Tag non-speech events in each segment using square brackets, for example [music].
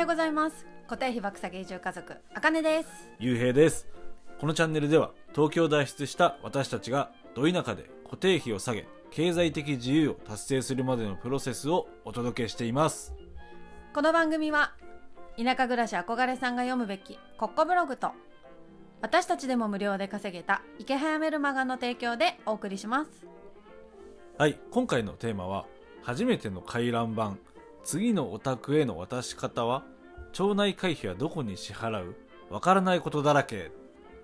ようございます。固定費爆下げ移住家族あかねです。ゆうへいです。このチャンネルでは東京を脱出した私たちがど田舎で固定費を下げ経済的自由を達成するまでのプロセスをお届けしています。この番組は田舎暮らし憧れさんが読むべきコッコブログと私たちでも無料で稼げた池早メルマガの提供でお送りします。はい今回のテーマは初めての回覧板次のお宅への渡し方は町内会費はどこに支払う？わからないことだらけ。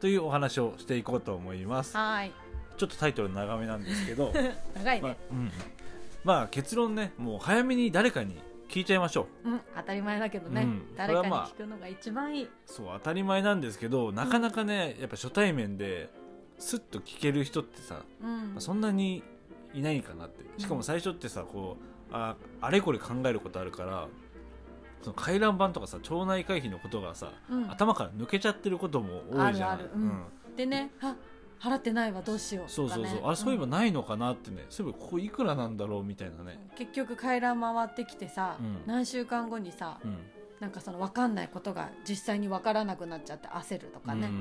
というお話をしていこうと思います。はい。ちょっとタイトル長めなんですけど。[laughs] 長いまあね、うん、まあ結論ねもう早めに誰かに聞いちゃいましょう。うん、当たり前だけどね、うん。誰かに聞くのが一番いい、そう当たり前なんですけどなかなかね、やっぱ初対面ですっと聞ける人ってさ、うん。そんなにいないかなって。しかも最初ってさこうああれこれ考えることあるからその回覧板とかさ町内会費のことがさ、うん。頭から抜けちゃってることも多いじゃん。あるある。うん。でねあ払ってないわどうしよう。そうそうそう、あれそういえばん。ないのかなってね、そういえばここいくらなんだろうみたいなね、結局回覧回ってきてさ、うん。何週間後にさ、うん。なんかその分かんないことが実際に分からなくなっちゃって焦るとかね。うん。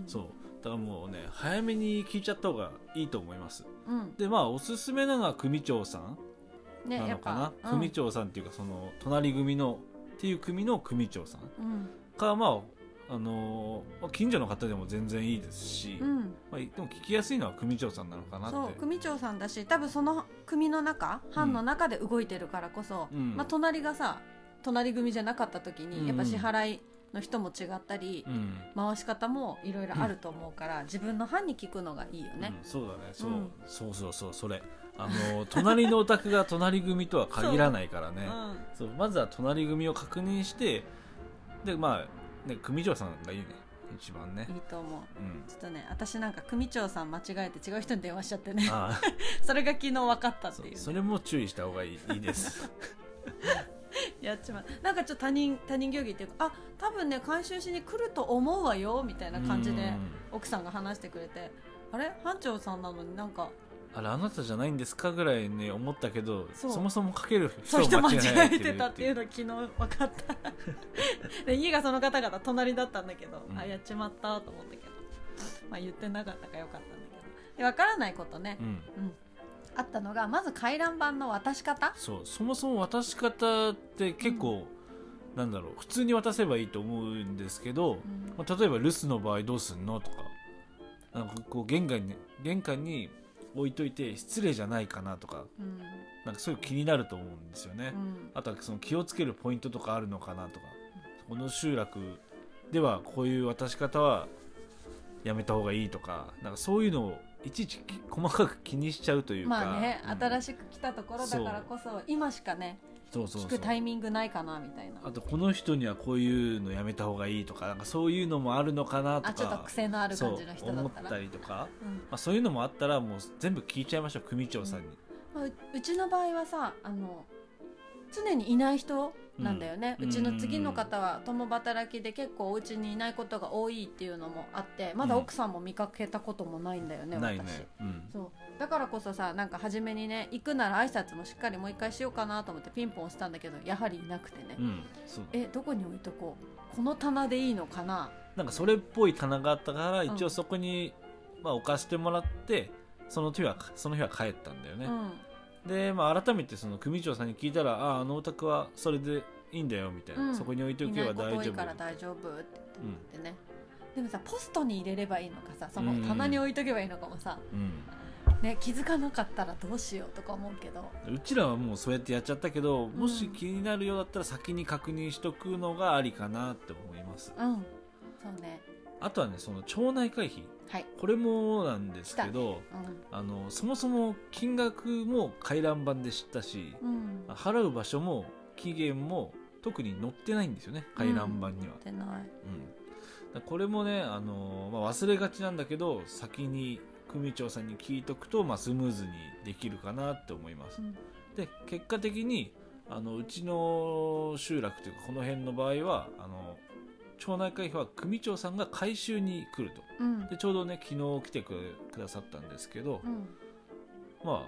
うん。そう。だからもうね早めに聞いちゃった方がいいと思います。うん。でまあおすすめなのは組長さんなのかな、ぱ組長さんっていうかその隣組のっていう組の組長さんうん。かまああのーまあ近所の方でも全然いいですし、うん、まあ、でも聞きやすいのは組長さんなのかなって。組長さんだし多分その組の中班の中で動いてるからこそ、うん。まあ、隣がさ隣組じゃなかった時うん。にやっぱ支払いの人も違ったり、うん。回し方もいろいろあると思うから、自分の班に聞くのがいいよね。うん。そうだね。そう,、うん。そうそうそうそれあのー隣のお宅が隣組とは限らないからね。そうまずは隣組を確認してでまあね組長さんがいいね。一番ね。うん、いいと思う。うん。ちょっとね私なんか組長さん間違えて違う人に電話しちゃってね。あ [laughs] それが昨日分かったあっていう,、ね、そうそれも注意した方がいい [laughs] いいです。やっちまう。なんかちょっと他人他人行儀っていうかあ多分ね回収しに来ると思うわよみたいな感じでうん。奥さんが話してくれて。あれ？班長さんなのになんかあれあなたじゃないんですかぐらいね思ったけどそもそもかけるそう人を間違違えてたっていう。の昨日分かった。[laughs] で家がその方々隣だったんだけど、うん。あやっちまったと思ったけど。まあ言ってなかったからよかったんだけど。で分からないことね、うん。うん。あったのがまず回覧板の渡し方？そうそもそも渡し方って結構、なんだろう普通に渡せばいいと思うんですけど、うん。まあ、例えば留守の場合どうすんのとか。なんかこう玄関に玄関に置いといて失礼じゃないかなとかうん。なんかそういう気になると思うんですよね、うん。あとはその気をつけるポイントとかあるのかなとか。この集落ではこういう渡し方はやめた方がいいとかなんかそういうのをいちいち細かく気にしちゃうというか。まあね、新しく来たところだからこそ今しかね聞くタイミングないかなみたいな。あとこの人にはこういうのやめた方がいいとかなんかそういうのもあるのかなとか。あちょっと癖のある感じの人だったら。ったりとか、うん。まあ、そういうのもあったらもう全部聞いちゃいましょう組長さんに、まあううちの場合はさあの常にいない人なんだよね、ううんちの次の方は共働きで結構お家にいないことが多いっていうのもあってまだ奥さんも見かけたこともないんだよね、ない私ね、うん、そう。だからこそさなんか初めにね行くなら挨拶もしっかりもう一回しようかなと思ってピンポン押したんだけどやはりいなくてね、うん、えどこに置いとこう？この棚でいいのかな？なんかそれっぽい棚があったからん一応そこに、まあ、置かしてもらってその日はその日は帰ったんだよね、うんで、まあ、改めてその組長さんに聞いたらあああのお宅はそれでいいんだよみたいな、うん。そこに置いておいけば大丈いこと多いから大丈夫って言ってね、でもさポストに入れればいいのかさその棚に置いとけばいいのかもさ、うん。ね、気づかなかったらどうしようとか思うけど。うちらはもうそうやってやっちゃったけど、もし気になるようだったら先に確認しとくのがありかなって思います。うん。そうねあとはねその町内会費はい、これもなんですけど、うあのそもそも金額も回覧板で知ったし、んうん、払う場所も期限も特に載ってないんですよね回覧板には、出ない。うん。だからこれもね、あのまあ、忘れがちなんだけど先に組長さんに聞いとくと、まあ、スムーズにできるかなって思います、うん。で結果的にあのうちの集落というかこの辺の場合はあの町内会費は組長さんが回収に来ると。うん。でちょうどね昨日来てくくださったんですけど、うん、ま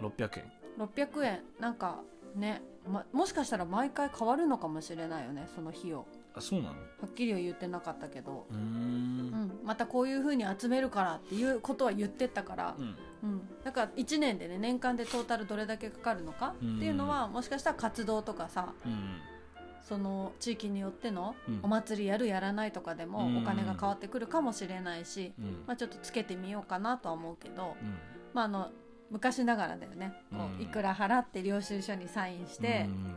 あ600円。600円。なんかね、ま、もしかしたら毎回変わるのかもしれないよねその日をあそうなの？はっきりは言ってなかったけど、うん。ん、またこういうふうに集めるからっていうことは言ってったから、うん。うん、だから1年でね年間でトータルどれだけかかるのかっていうのはもしかしたら活動とかさうんその地域によってのうん。お祭りやるやらないとかでもうん。お金が変わってくるかもしれないし、うん。まあ、ちょっとつけてみようかなとは思うけど、うん。まあ、あの昔ながらだよね、こうん。ういくら払って領収書にサインしてう、ん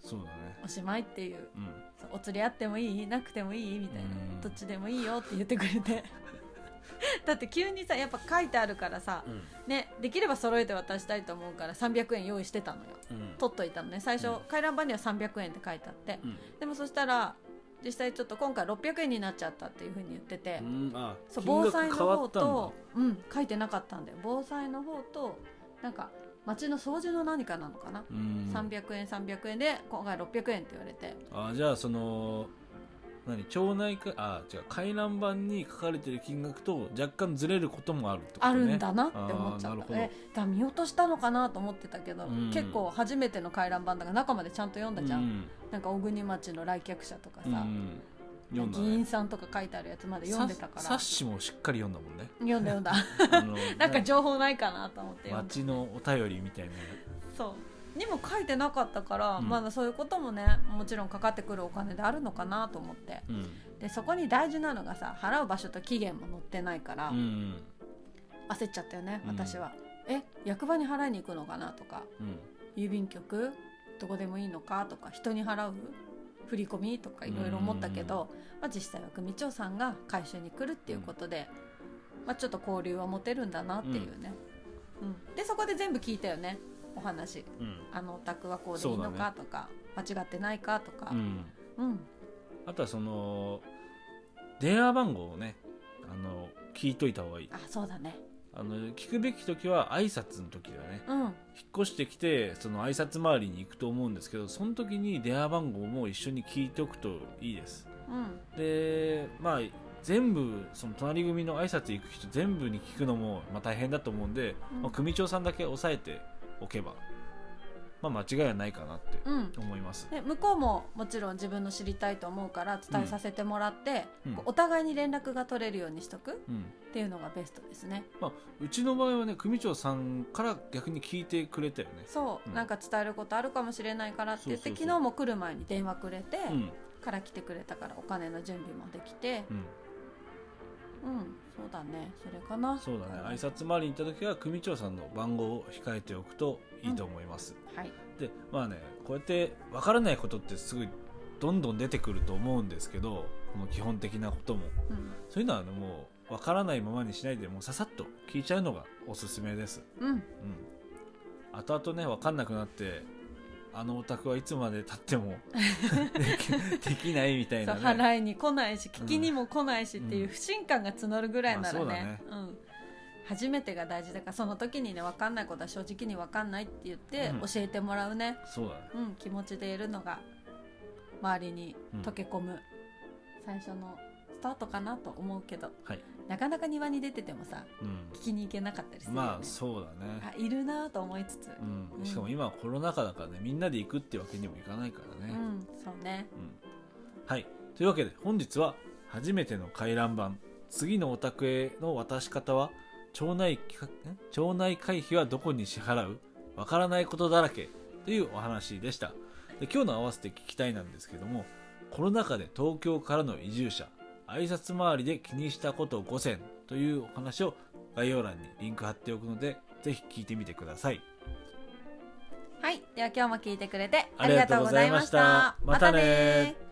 そうだね。おしまいっていうお釣りあってもいい？なくてもいい？みたいな、うん。どっちでもいいよって言ってくれてだって急にさやっぱ書いてあるからさ、うん。ね、できれば揃えて渡したいと思うから300円用意してたのよ。うん。取っといたのね。最初、うん。回覧板には300円って書いてあって。うん。でもそしたら実際ちょっと今回600円になっちゃったっていうふうに言ってて、そう防災の方と、うん、書いてなかったんだよ。防災の方となんか町の掃除の何かなのかな、うん。300円300円で今回600円って言われて。あじゃあその何町内会あ違う回覧板に書かれてる金額と若干ずれることもあるってことね。あるんだなって思っちゃった。えだ見落としたのかなと思ってたけど、うん。結構初めての回覧板だから中までちゃんと読んだじゃん、うん。なんか小国町の来客者とかさ、うん。ね。議員さんとか書いてあるやつまで読んでたから。さ冊子もしっかり読んだもんね。読んだ読んだ。[laughs] [laughs] なんか情報ないかなと思って町のお便りみたいな。そうにも書いてなかったから、うん。まだそういうこともねもちろんかかってくるお金であるのかなと思って。うん。でそこに大事なのがさ払う場所と期限も載ってないから、うん焦っちゃったよねうん。私は、え役場に払いに行くのかなとか。うん。郵便局どこでもいいのかとか人に払う？振り込みとかいろいろ思ったけど、まあ、実際は組長さんが回収に来るっていうことで、まあ、ちょっと交流は持てるんだなっていうね、うん。でそこで全部聞いたよねお話。うん。あのお宅はこうでいいのかとか、間違ってないかとか。う、ん。うん。あとはその電話番号をねあの聞いといた方がいい。あそうだね。あの聞くべき時は挨拶の時だね。うん。引っ越してきてその挨拶回りに行くと思うんですけどその時に電話番号も一緒に聞いておくといいです。うん。でまあ全部その隣組の挨拶行く人全部に聞くのもまあ大変だと思うんで、うん。まあ、組長さんだけ押さえておけば、まあ、間違いはないかなってうん。思います、で向こうももちろん自分の知りたいと思うから伝えさせてもらって、うん。お互いに連絡が取れるようにしとくうん。っていうのがベストですね。まあ、うちの場合はね組長さんから逆に聞いてくれたよね。そう、うん。なんか伝えることあるかもしれないからって言って昨日も来る前に電話くれて、うん。から来てくれたからお金の準備もできて。うん。うんそうだね。それかな。そうだね。挨拶回りに行った時は組長さんの番号を控えておくといいと思います、はい。でまあねこうやって分からないことってすぐどんどん出てくると思うんですけどこの基本的なことも。うん。そういうのはねもう分からないままにしないでもうささっと聞いちゃうのがおすすめです。うん。うん。後々ね分かんなくなってあのお宅はいつまでたっても [laughs] できないみたいなね。払いに来ないし聞きにも来ないしっていううん。不信感が募るぐらいならね,、まあそうだね。うん、初めてが大事だからその時にね分かんないことは正直に分かんないって言ってうん。教えてもらうね、そうだね。うん、気持ちでいるのが周りに溶け込む。最初のスタートかなと思うけどはい、なかなか庭に出ててもさうん、聞きに行けなかったりするよね、まあそうだね。あいるなと思いつつ、うん。うん。しかも今はコロナ禍だからねみんなで行くってわけにもいかないからね、うんそうね。うん。はい。というわけで本日は初めての回覧板。次のお宅への渡し方は町内町内会費はどこに支払う？わからないことだらけというお話でした。で今日の合わせて聞きたいなんですけどもコロナ禍で東京からの移住者挨拶回りで気にしたこと5選というお話を概要欄にリンク貼っておくのでぜひ聞いてみてください。はい。では今日も聞いてくれてあありがとうございました。たまたねまたね